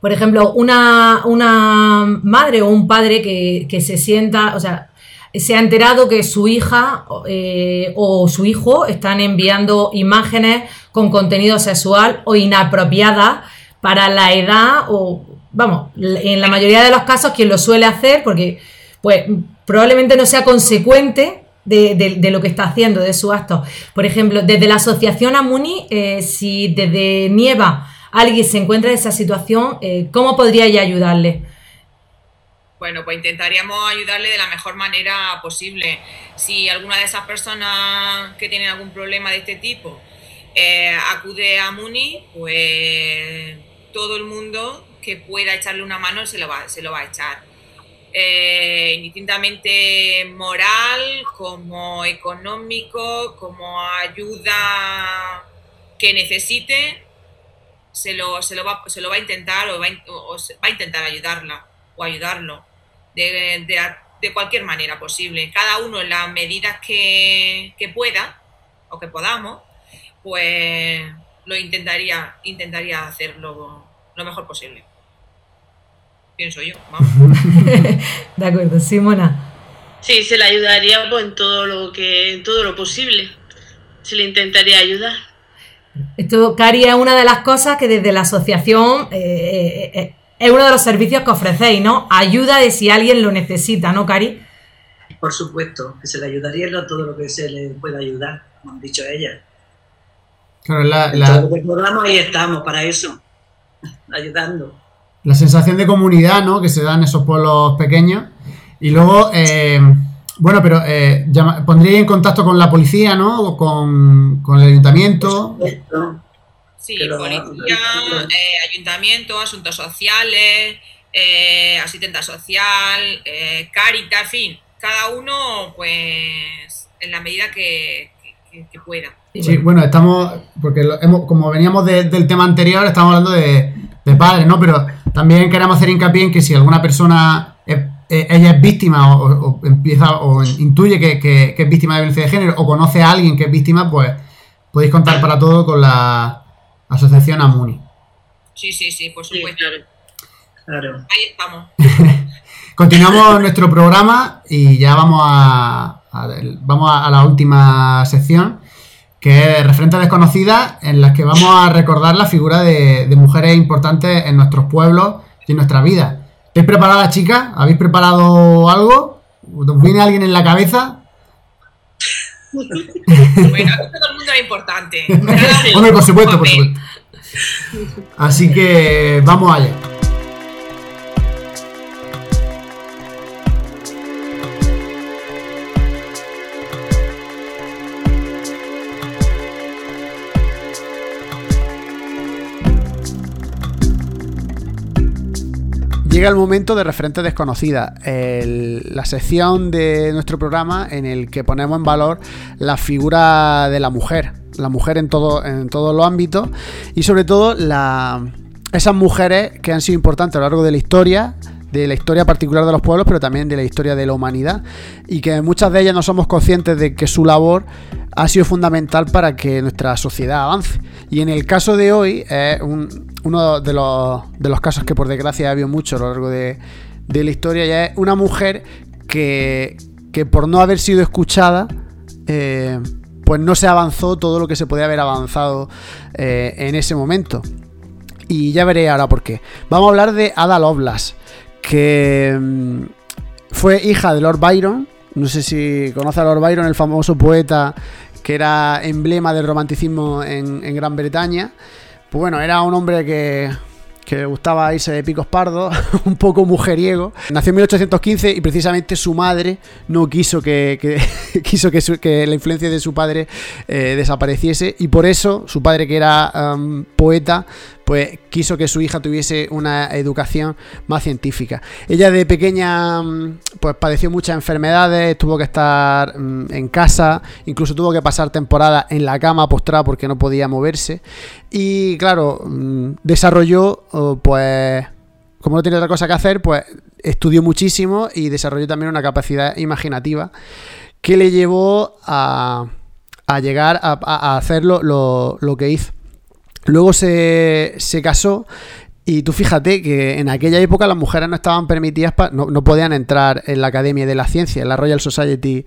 Por ejemplo, una, una madre o un padre que, que se sienta, o sea, se ha enterado que su hija eh, o su hijo están enviando imágenes con contenido sexual o inapropiada para la edad o, vamos, en la mayoría de los casos quien lo suele hacer porque pues probablemente no sea consecuente de, lo que está haciendo, de su acto. Por ejemplo, desde la asociación Amuni, eh, si desde Nieva alguien se encuentra en esa situación, eh, ¿cómo podríais ayudarle? Bueno, pues intentaríamos ayudarle de la mejor manera posible. Si alguna de esas personas que tienen algún problema de este tipo eh, acude a Muni, pues todo el mundo que pueda echarle una mano se lo va, se lo va a echar. Eh, indistintamente moral, como económico, como ayuda que necesite, se lo, se lo, va, se lo va a intentar o va, o va a intentar ayudarla o ayudarlo de, de, de, cualquier manera posible. Cada uno en las medidas que, que pueda o que podamos, pues lo intentaría, intentaría hacerlo lo mejor posible. Pienso yo, vamos. de acuerdo, Simona. Sí, se le ayudaría pues, en todo lo que, en todo lo posible. Se le intentaría ayudar. Esto, Cari, es una de las cosas que desde la asociación eh, eh, es uno de los servicios que ofrecéis, ¿no? Ayuda de si alguien lo necesita, ¿no, Cari? Por supuesto, que se le ayudaría en todo lo que se le pueda ayudar, como han dicho ella. Claro, la, la... el programa ahí estamos para eso, ayudando. La sensación de comunidad, ¿no? Que se da en esos pueblos pequeños. Y luego, eh, bueno, pero eh, llama, pondría en contacto con la policía, ¿no? O con, con el ayuntamiento. Sí, policía, eh, ayuntamiento, asuntos sociales, eh, asistenta social, eh, Caritas, en fin, cada uno, pues, en la medida que, que, que pueda. Sí, bueno, estamos, porque lo, hemos, como veníamos de, del tema anterior, estamos hablando de, de, padres, ¿no? Pero también queremos hacer hincapié en que si alguna persona, es, ella es víctima o, o, empieza o intuye que, que, que es víctima de violencia de género o conoce a alguien que es víctima, pues podéis contar para todo con la Asociación Amuni. Sí, sí, sí, por supuesto. Sí, claro. Ahí estamos. Continuamos nuestro programa y ya vamos a, a vamos a, a, la última sección, que es referentes desconocidas, en las que vamos a recordar la figura de, de mujeres importantes en nuestros pueblos y en nuestra vida. ¿Estáis preparadas, chicas? ¿Habéis preparado algo? ¿Os viene alguien en la cabeza? Bueno, todo el mundo es importante. Hombre, por supuesto, por supuesto. Así que vamos allá. Llega el momento de referentes desconocidas, la sección de nuestro programa en el que ponemos en valor la figura de la mujer, la mujer en todo en todos los ámbitos y sobre todo la, esas mujeres que han sido importantes a lo largo de la historia, de la historia particular de los pueblos, pero también de la historia de la humanidad y que muchas de ellas no somos conscientes de que su labor ha sido fundamental para que nuestra sociedad avance. Y en el caso de hoy es un, uno de los, de los, casos que por desgracia ha habido mucho a lo largo de, de la historia, ya es una mujer que, que por no haber sido escuchada, eh, pues no se avanzó todo lo que se podía haber avanzado eh, en ese momento. Y ya veré ahora por qué. Vamos a hablar de Ada Lovelace, que mmm, fue hija de Lord Byron. No sé si conoce a Lord Byron, el famoso poeta que era emblema del romanticismo en, Gran Bretaña. Pues bueno, era un hombre que, que gustaba irse de picos pardos, un poco mujeriego. Nació en 1815 y precisamente su madre no quiso que, quiso que, su, la influencia de su padre eh, desapareciese y por eso su padre que era poeta pues quiso que su hija tuviese una educación más científica. Ella de pequeña pues padeció muchas enfermedades, tuvo que estar mmm, en casa, incluso tuvo que pasar temporada en la cama postrada porque no podía moverse y claro, mmm, desarrolló oh, pues como no tenía otra cosa que hacer, pues estudió muchísimo y desarrolló también una capacidad imaginativa que le llevó a, llegar a, hacer lo que hizo. Luego se, se casó y tú fíjate que en aquella época las mujeres no estaban permitidas, no, no, podían entrar en la Academia de la Ciencia, en la Royal Society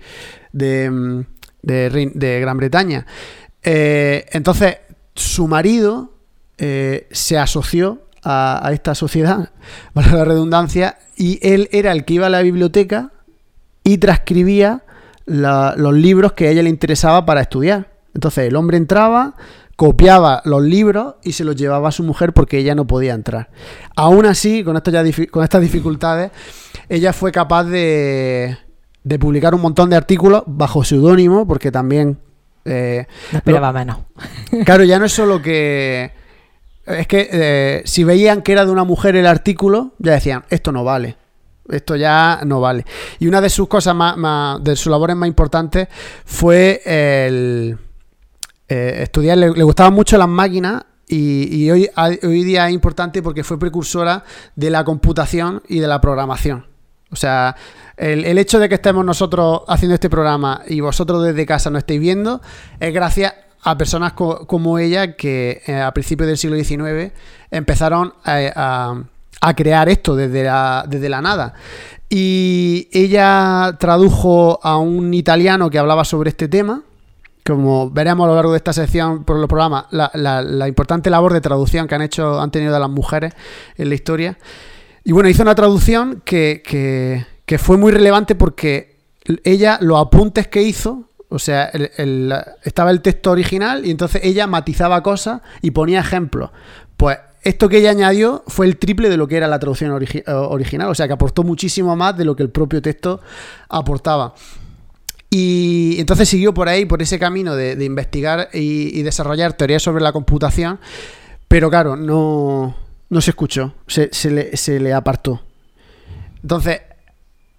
de, mm, de, de Gran Bretaña. Eh, entonces, su marido eh, se asoció a, esta sociedad, para la redundancia, y él era el que iba a la biblioteca y transcribía los libros que a ella le interesaba para estudiar. Entonces el hombre entraba, copiaba los libros y se los llevaba a su mujer porque ella no podía entrar. Aún así, con, esto ya con estas dificultades, ella fue capaz de, de publicar un montón de artículos bajo seudónimo, porque también... Eh, no esperaba lo, menos. Claro, ya no es solo que... Es que eh, si veían que era de una mujer el artículo, ya decían, esto no vale. Esto ya no vale. Y una de sus cosas más, más de sus labores más importantes fue el eh, estudiar. Le, gustaban mucho las máquinas y, hoy, hoy, día es importante porque fue precursora de la computación y de la programación. O sea, el, el, hecho de que estemos nosotros haciendo este programa y vosotros desde casa no estéis viendo es gracias a personas co como ella que eh, a principios del siglo XIX empezaron a, a a crear esto desde la, desde la nada. Y ella tradujo a un italiano que hablaba sobre este tema. Como veremos a lo largo de esta sección por los programas, la, la, la importante labor de traducción que han hecho, han tenido las mujeres en la historia. Y bueno, hizo una traducción que, que, fue muy relevante porque ella, los apuntes que hizo, o sea, el, estaba el texto original y entonces ella matizaba cosas y ponía ejemplos. Pues esto que ella añadió fue el triple de lo que era la traducción origi original, o sea que aportó muchísimo más de lo que el propio texto aportaba. Y entonces siguió por ahí, por ese camino de, investigar y, desarrollar teorías sobre la computación, pero claro, no, se escuchó, se, le, se le apartó. Entonces,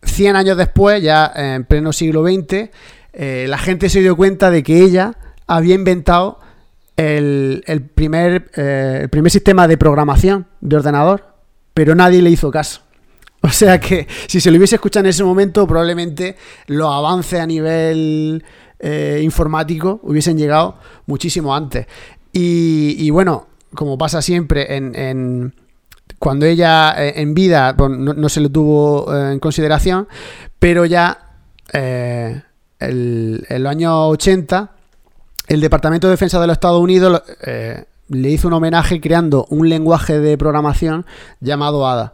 100 años después, ya en pleno siglo XX, eh, la gente se dio cuenta de que ella había inventado eh, el primer sistema de programación de ordenador, pero nadie le hizo caso. O sea que si se lo hubiese escuchado en ese momento, probablemente los avances a nivel eh, informático hubiesen llegado muchísimo antes. Y, bueno, como pasa siempre en, cuando ella eh, en vida pues, no, se lo tuvo eh, en consideración, pero ya el, en los años 80 el Departamento de Defensa de los Estados Unidos le hizo un homenaje creando un lenguaje de programación llamado ADA.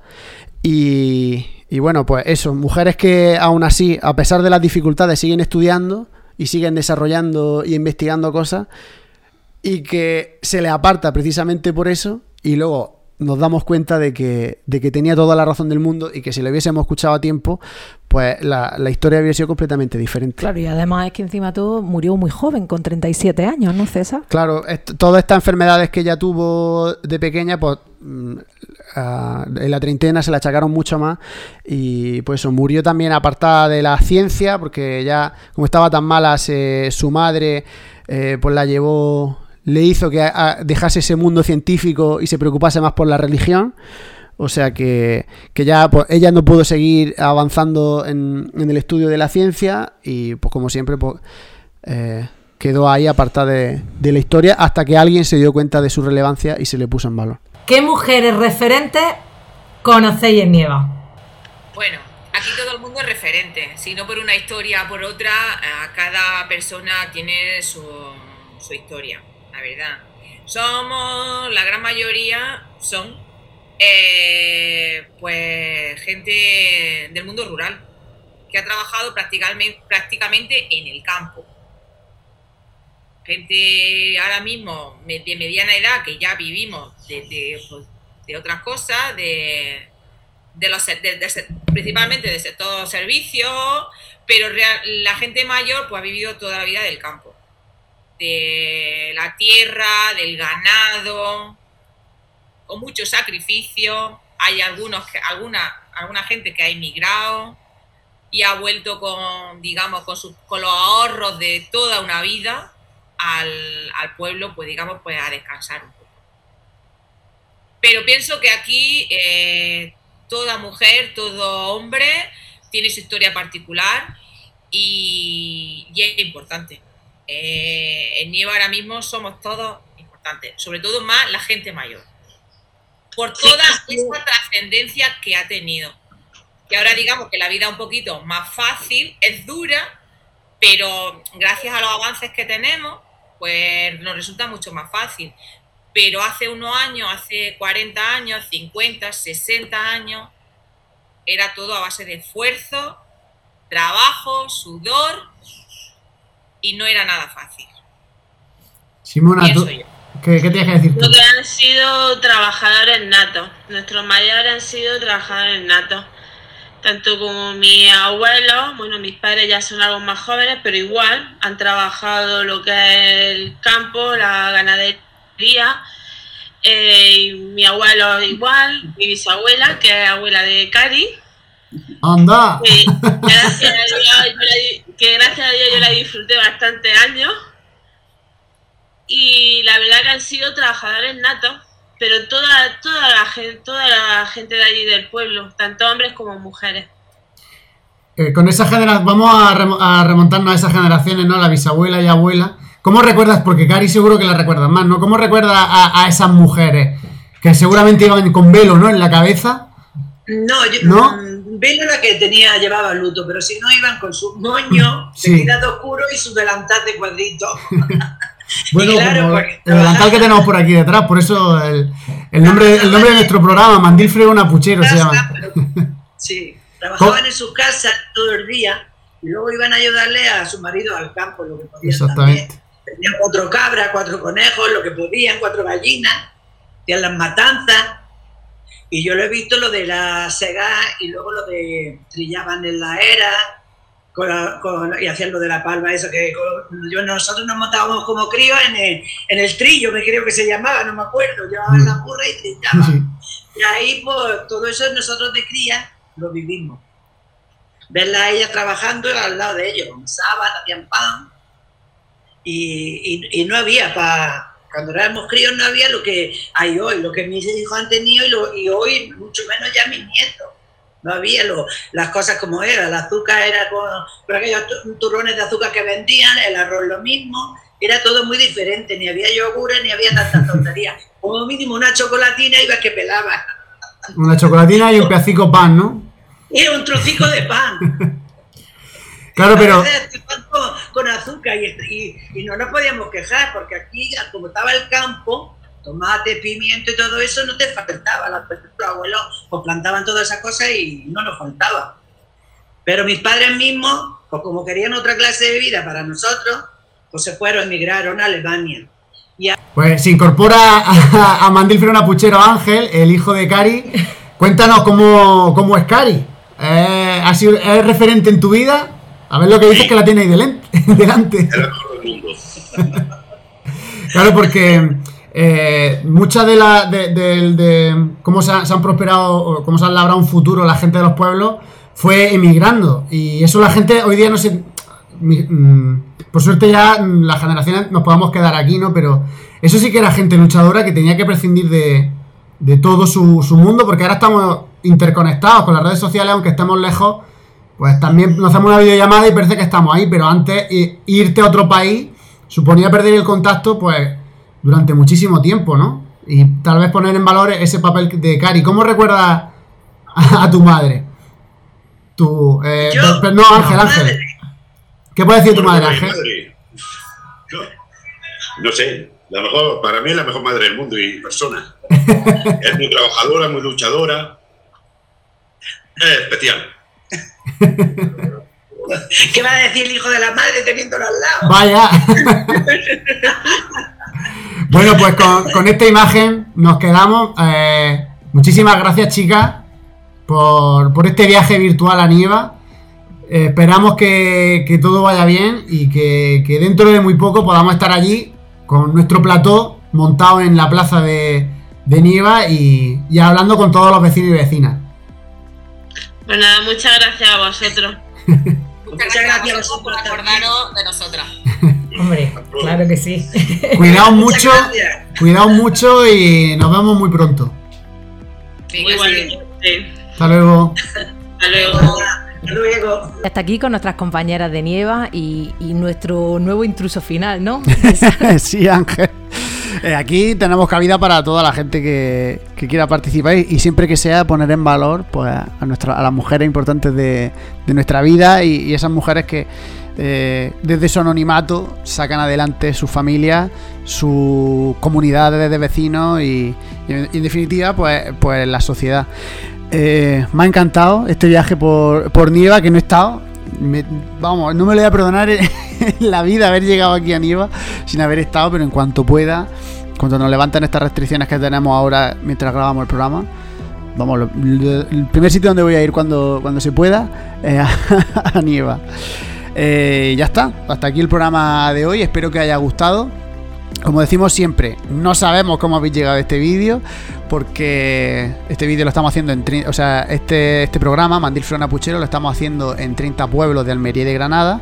Y, y, bueno, pues eso, mujeres que aún así, a pesar de las dificultades, siguen estudiando y siguen desarrollando y investigando cosas y que se le aparta precisamente por eso y luego nos damos cuenta de que, de que tenía toda la razón del mundo y que si lo hubiésemos escuchado a tiempo, pues la, la, historia habría sido completamente diferente. Claro, y además es que encima todo murió muy joven, con 37 años, ¿no, César? Claro, todas estas enfermedades que ella tuvo de pequeña, pues uh, en la treintena se la achacaron mucho más y pues eso, murió también apartada de la ciencia, porque ya como estaba tan mala, se, su madre eh, pues la llevó le hizo que dejase ese mundo científico y se preocupase más por la religión. O sea que, que ya pues, ella no pudo seguir avanzando en, el estudio de la ciencia y pues como siempre pues, eh, quedó ahí apartada de, la historia hasta que alguien se dio cuenta de su relevancia y se le puso en valor. ¿Qué mujeres referentes conocéis en Nieva? Bueno, aquí todo el mundo es referente, si no por una historia por otra, cada persona tiene su, su historia la verdad. Somos, la gran mayoría son, eh, pues, gente del mundo rural, que ha trabajado prácticamente, prácticamente en el campo. Gente ahora mismo de mediana edad que ya vivimos de, de, pues, otras cosas, de, de los de, principalmente del sector servicios, pero la gente mayor pues ha vivido toda la vida del campo de la tierra, del ganado, con mucho sacrificio. Hay algunos alguna, alguna gente que ha emigrado y ha vuelto con, digamos, con, sus, con los ahorros de toda una vida al, al, pueblo, pues digamos, pues a descansar un poco. Pero pienso que aquí eh, toda mujer, todo hombre tiene su historia particular y, es importante. Eh, en Nieva ahora mismo somos todos importantes, sobre todo más la gente mayor, por toda esa trascendencia que ha tenido. Que ahora digamos que la vida es un poquito más fácil, es dura, pero gracias a los avances que tenemos, pues nos resulta mucho más fácil. Pero hace unos años, hace 40 años, 50, 60 años, era todo a base de esfuerzo, trabajo, sudor y no era nada fácil. Simona, ¿qué, ¿qué, tienes que decir tú? Lo que han sido trabajadores natos. Nuestros mayores han sido trabajadores natos. Tanto como mis abuelos, bueno, mis padres ya son algo más jóvenes, pero igual han trabajado lo que es el campo, la ganadería. Eh, mi abuelo igual, mi bisabuela, que es abuela de Cari, ¡Anda! Que gracias, a Dios, que gracias a Dios yo la disfruté bastante años. Y la verdad que han sido trabajadores natos, pero toda, toda, la, gente, toda la gente de allí del pueblo, tanto hombres como mujeres. Eh, con esa generación, vamos a, remontarnos a esas generaciones, ¿no? La bisabuela y abuela. ¿Cómo recuerdas? Porque Cari seguro que la recuerdas más, ¿no? ¿Cómo recuerdas a, a esas mujeres que seguramente iban con velo, ¿no? En la cabeza. No, yo, ¿No? Velo la que tenía, llevaba luto, pero si no iban con su moño sí. de oscuro y su delantal de cuadrito. bueno, el delantal que tenemos por aquí detrás, por eso el, el nombre, el nombre de nuestro programa, Mandil Frego Napuchero se llama. Sí, trabajaban en sus casas todo el día y luego iban a ayudarle a su marido al campo, lo que podían Exactamente. Tenían cuatro cabras, cuatro conejos, lo que podían, cuatro gallinas, hacían las matanzas y yo lo he visto lo de la sega y luego lo de trillaban en la era con y hacían lo de la palma, eso que yo, nosotros nos montábamos como críos en el, en el trillo, me creo que se llamaba, no me acuerdo, llevaban la burra y trillaban. Y ahí, pues, todo eso nosotros de cría lo vivimos. Verla a ella trabajando al lado de ellos, sábado, hacían pan. Y, y, y no había para cuando éramos críos no había lo que hay hoy, lo que mis hijos han tenido y, lo, y hoy mucho menos ya mis nietos. No había lo, las cosas como era, el azúcar era con, con aquellos turrones de azúcar que vendían, el arroz lo mismo, era todo muy diferente, ni había yogures ni había tantas tonterías. Como mínimo una chocolatina iba que pelaba. Una chocolatina y un pedacico pan, ¿no? Era un trocico de pan. Claro, pero. Con, azúcar y, no nos podíamos quejar porque aquí, como estaba el campo, tomate, pimiento y todo eso, no te faltaba. Los abuelos pues plantaban todas esas cosas y no nos faltaba. Pero mis padres mismos, pues como querían otra clase de vida para nosotros, pues se fueron, emigraron a Alemania. Pues se incorpora a, a Mandil Puchero Ángel, el hijo de Cari. Cuéntanos cómo, cómo es Cari. Eh, ¿Es referente en tu vida? A ver lo que dices que la tiene ahí delante. claro, porque eh, muchas de las de, cómo se, han prosperado, cómo se han labrado un futuro la gente de los pueblos fue emigrando. Y eso la gente hoy día no se. Mm, por suerte ya las generaciones nos podamos quedar aquí, ¿no? Pero eso sí que era gente luchadora que tenía que prescindir de, de todo su, su mundo, porque ahora estamos interconectados con las redes sociales, aunque estemos lejos pues también nos hacemos una videollamada y parece que estamos ahí, pero antes irte a otro país suponía perder el contacto pues durante muchísimo tiempo, ¿no? Y tal vez poner en valor ese papel de Cari. ¿Cómo recuerdas a, tu madre? Tu, eh, no, Ángel, Ángel. ¿Qué puede decir tu madre, Ángel? No, sé, la mejor, para mí es la mejor madre del mundo y persona. es muy trabajadora, muy luchadora. Es especial. ¿Qué va a decir el hijo de la madre teniéndolo al lado? Vaya. bueno, pues con, esta imagen nos quedamos. Eh, muchísimas gracias, chicas, por, este viaje virtual a Nieva. Eh, esperamos que, todo vaya bien y que, dentro de muy poco podamos estar allí con nuestro plató montado en la plaza de, Nieva y, y hablando con todos los vecinos y vecinas. Pues nada, muchas gracias a vosotros. muchas gracias a vosotros por acordaros de nosotras. Hombre, claro que sí. Cuidaos mucho, cuidaos mucho y nos vemos muy pronto. Hasta luego. Hasta luego. Hasta luego. Hasta aquí con nuestras compañeras de Nieva y, y nuestro nuevo intruso final, ¿no? sí, Ángel. Eh, aquí tenemos cabida para toda la gente que, que quiera participar y, y siempre que sea poner en valor pues, a, nuestra, a las mujeres importantes de, de nuestra vida y, y esas mujeres que eh, desde su anonimato sacan adelante su familia, sus comunidades de vecinos y, en, definitiva pues, pues la sociedad. Eh, me ha encantado este viaje por, por Nieva que no he estado. Vamos, no me lo voy a perdonar en la vida haber llegado aquí a Nieva sin haber estado, pero en cuanto pueda, cuando nos levanten estas restricciones que tenemos ahora mientras grabamos el programa, vamos, el primer sitio donde voy a ir cuando, cuando se pueda es a Nieva. Eh, ya está, hasta aquí el programa de hoy, espero que haya gustado. Como decimos siempre, no sabemos cómo habéis llegado a este vídeo, porque este vídeo lo estamos haciendo en... O sea, este, este programa, Mandil Flona Puchero, lo estamos haciendo en 30 pueblos de Almería y de Granada.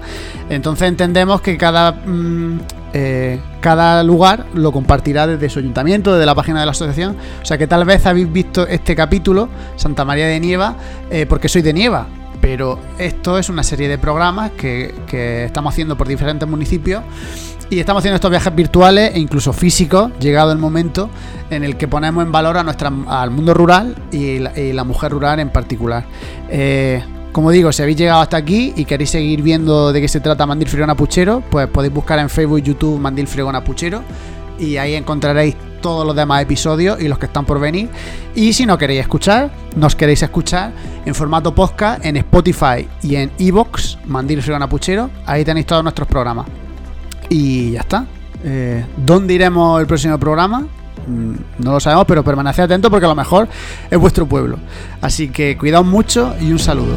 Entonces entendemos que cada... mm, eh, cada lugar lo compartirá desde su ayuntamiento, desde la página de la asociación. O sea que tal vez habéis visto este capítulo, Santa María de Nieva, eh, porque soy de Nieva. Pero esto es una serie de programas que, que estamos haciendo por diferentes municipios y estamos haciendo estos viajes virtuales e incluso físicos, llegado el momento en el que ponemos en valor a nuestra, al mundo rural y la, mujer rural en particular. Eh, como digo, si habéis llegado hasta aquí y queréis seguir viendo de qué se trata Mandil Fregona Puchero, pues podéis buscar en Facebook y YouTube Mandil Fregona Puchero y ahí encontraréis todos los demás episodios y los que están por venir. Y si no queréis escuchar, nos queréis escuchar en formato podcast en Spotify y en Evox, Mandil Fregona Puchero, ahí tenéis todos nuestros programas. Y ya está. Eh, ¿Dónde iremos el próximo programa? Mm, No lo sabemos, pero permaneced atentos porque a lo mejor es vuestro pueblo. Así que cuidaos mucho y un saludo.